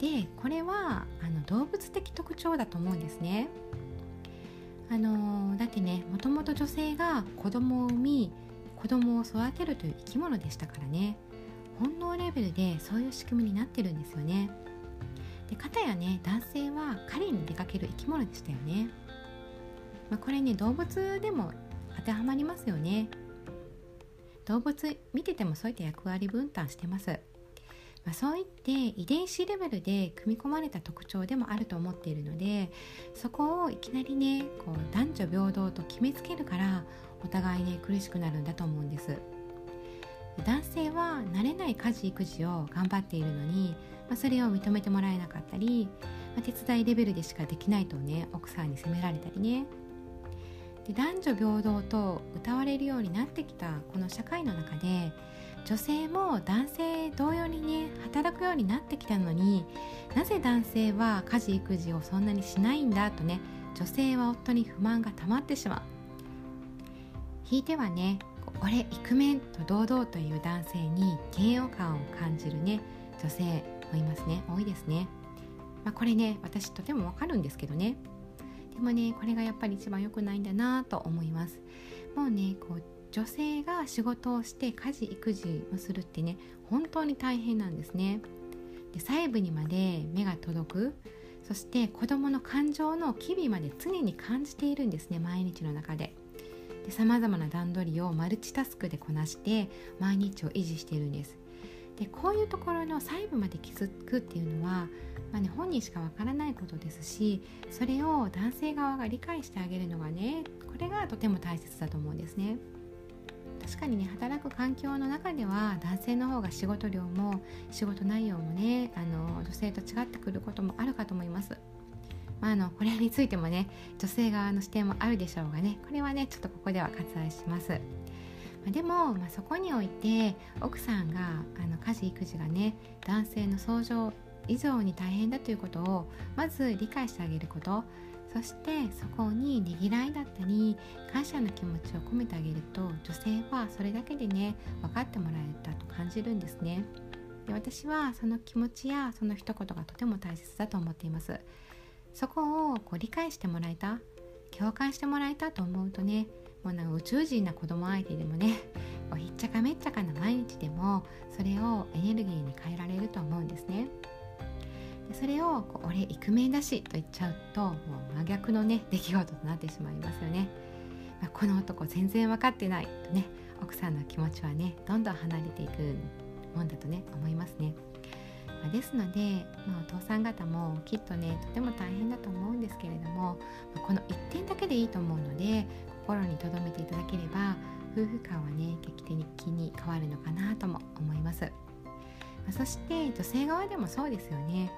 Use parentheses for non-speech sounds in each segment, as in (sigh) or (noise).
でこれはあの動物的特徴だと思うんですね。あのだってねもともと女性が子供を産み子供を育てるという生き物でしたからね本能レベルでそういう仕組みになってるんですよね。で片やね男性は狩りに出かける生き物でしたよね。まあ、これね動物でも当てはまりますよね。動物見ててもそういった役割分担してます。まあ、そういって遺伝子レベルで組み込まれた特徴でもあると思っているのでそこをいきなりねこう男女平等と決めつけるからお互いね苦しくなるんだと思うんです。男性は慣れない家事育児を頑張っているのに、まあ、それを認めてもらえなかったり、まあ、手伝いレベルでしかできないとね奥さんに責められたりね。で男女平等と歌われるようになってきたこの社会の中で女性も男性同様にね働くようになってきたのになぜ男性は家事育児をそんなにしないんだとね女性は夫に不満が溜まってしまう。ひいてはね「俺イクメン」と堂々という男性に嫌悪感を感じるね女性もいますね。多いですね、まあ、これね私とてもわかるんですけどね。でもねこれがやっぱり一番良くないんだなと思います。もうねこう女性が仕事をして家事育児をするってね本当に大変なんですね。で細部にまで目が届く。そして子どもの感情の機微まで常に感じているんですね毎日の中で。さまざまな段取りをマルチタスクでこなして毎日を維持しているんです。でこういうところの細部まで気づくっていうのは、まあね、本人しかわからないことですしそれを男性側が理解してあげるのがねこれがとても大切だと思うんですね。確かにね働く環境の中では男性の方が仕事量も仕事内容もねあの女性と違ってくることもあるかと思います。まあ、あのこれについてもね女性側の視点もあるでしょうがねこれはねちょっとここでは割愛します。までも、まあ、そこにおいて奥さんがあの家事育児がね男性の相乗以上に大変だということをまず理解してあげることそしてそこにねぎらいだったり感謝の気持ちを込めてあげると女性はそれだけでね分かってもらえたと感じるんですね。で私はその気持ちやその一言がとても大切だと思っています。そこをこう理解してもらえた共感してもらえたと思うとねもうなんか宇宙人な子供相手でもねひっちゃかめっちゃかな毎日でもそれをエネルギーに変えられると思うんですね。それをこう「俺イクメンだし」と言っちゃうともう真逆のね出来事となってしまいますよね、まあ、この男全然分かってないとね奥さんの気持ちはねどんどん離れていくもんだとね思いますね、まあ、ですので、まあ、お父さん方もきっとねとても大変だと思うんですけれども、まあ、この1点だけでいいと思うので心に留めていただければ夫婦間はね劇的に変わるのかなとも思います、まそして女性側でもそうですよね。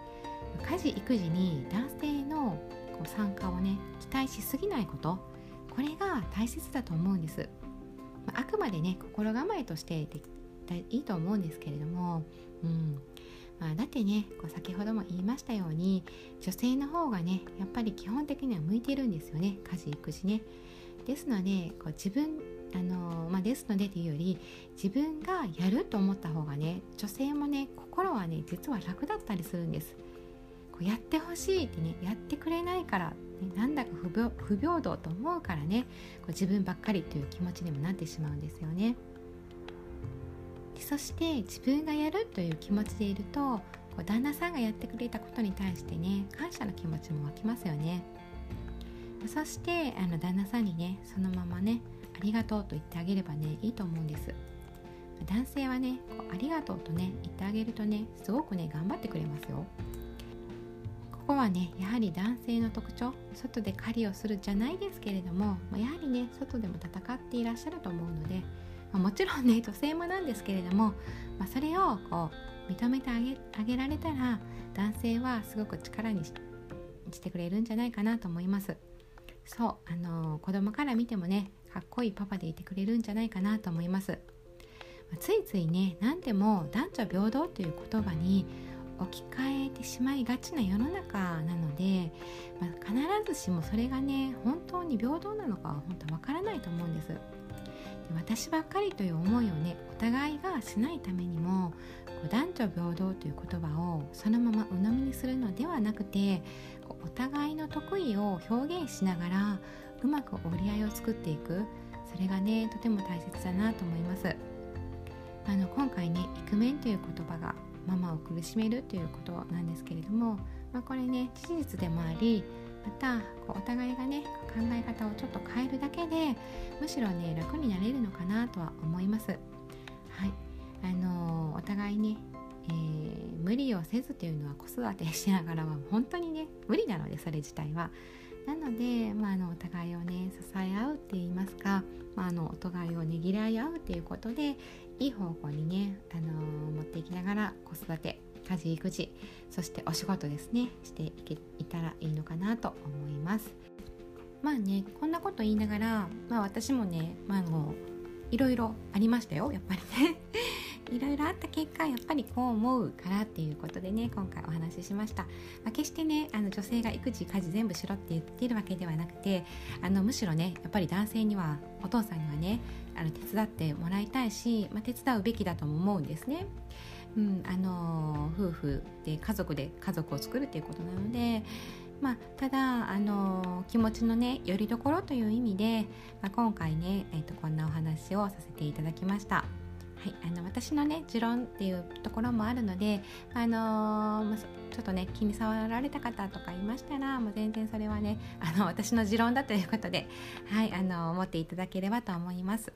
家事育児に男性のこう参加をね期待しすぎないこと。これが大切だと思うんです、まあ、あくまでね心構えとしてでいいと思うんですけれども、うん。まあ、だってねこう先ほども言いましたように女性の方がねやっぱり基本的には向いてるんですよね。家事育児ね。ですのでこう自分あのまあ、ですのでというより自分がやると思った方がね女性もね心はね実は楽だったりするんです。やってほしいってねやってくれないから、ね、なんだか不平等と思うからねこう自分ばっかりという気持ちにもなってしまうんですよね。そして自分がやるという気持ちでいるとこう旦那さんがやってくれたことに対してね感謝の気持ちも湧きますよね。そしてあの旦那さんにねそのままねありがとうと言ってあげればねいいと思うんです。男性はねこうありがとうとね言ってあげるとねすごくね頑張ってくれますよ。ここはねやはり男性の特徴外で狩りをするじゃないですけれども、ま、やはりね外でも戦っていらっしゃると思うので、ま、もちろんね (laughs) 女性もなんですけれども、まあ、それをこう認めてあげあげられたら男性はすごく力にしてくれるんじゃないかなと思います。そうあのー、子供から見てもねかっこいいパパでいてくれるんじゃないかなと思います。ついついね何でも男女平等という言葉に置き換えてしまいがちな世の中なので、まあ、必ずしもそれがね本当に平等なのかは本当わからないと思うんです。で私ばっかりという思いをねお互いがしないためにも男女平等という言葉をそのまま鵜呑みにするのではなくてお互いの得意を表現しながらうまく折り合いを作っていく。それがねとても大切だなと思います。あの今回ねイクメンという言葉がママを苦しめるということなんですけれども、まあ、これね事実でもありまたこうお互いがね考え方をちょっと変えるだけでむしろね楽になれるのかなとは思います。はいあのー、お互いね、えー、無理をせずというのは子育てしながらは本当にね無理なのでそれ自体は。なので、まあ、あのお互いをね支え合うって言いますか、まあ、あのお互いをねぎらい合うっていうことでいい方向にね、あの、持っていきながら子育て家事育児そしてお仕事ですねしていけいたらいいのかなと思います。まあねこんなこと言いながら、まあ、私もね、まあ、あのいろいろありましたよやっぱりね。いろいろあった結果やっぱりこう思うからっていうことでね今回お話ししました、まあ、決してねあの女性が育児家事全部しろって言ってるわけではなくてあのむしろねやっぱり男性にはお父さんにはねあの手伝ってもらいたいし、まあ、手伝うべきだとも思うんですね。うん、あの夫婦で家族で家族を作るっていうことなので、まあ、ただあの気持ちのねよりどころという意味で、まあ、今回ね、えーと、こんなお話をさせていただきました。はい、あの私のね持論っていうところもあるので、あのー、ちょっとね気に障られた方とかいましたらもう全然それはねあの私の持論だということで、はいあのー、思っていただければと思います。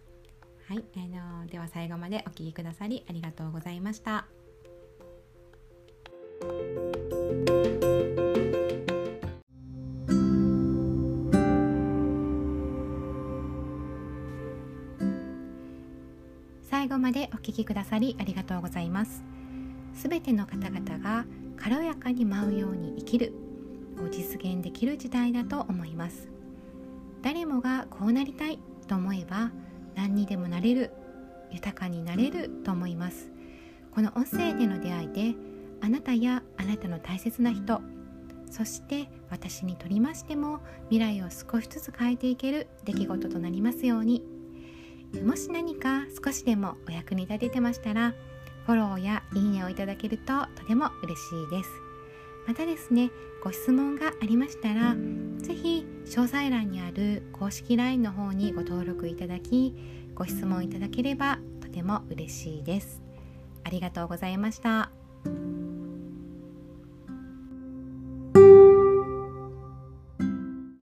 はい、あのー、では最後までお聴きくださりありがとうございました。最後までお聞きくださりありがとうございます。すべての方々が軽やかに舞うように生きるを実現できる時代だと思います。誰もがこうなりたいと思えば何にでもなれる豊かになれると思います。この音声での出会いであなたやあなたの大切な人そして私にとりましても未来を少しずつ変えていける出来事となりますように。もし何か少しでもお役に立ててましたらフォローやいいねをいただけるととても嬉しいですまたですねご質問がありましたら是非詳細欄にある公式 LINE の方にご登録いただきご質問いただければとても嬉しいですありがとうございました。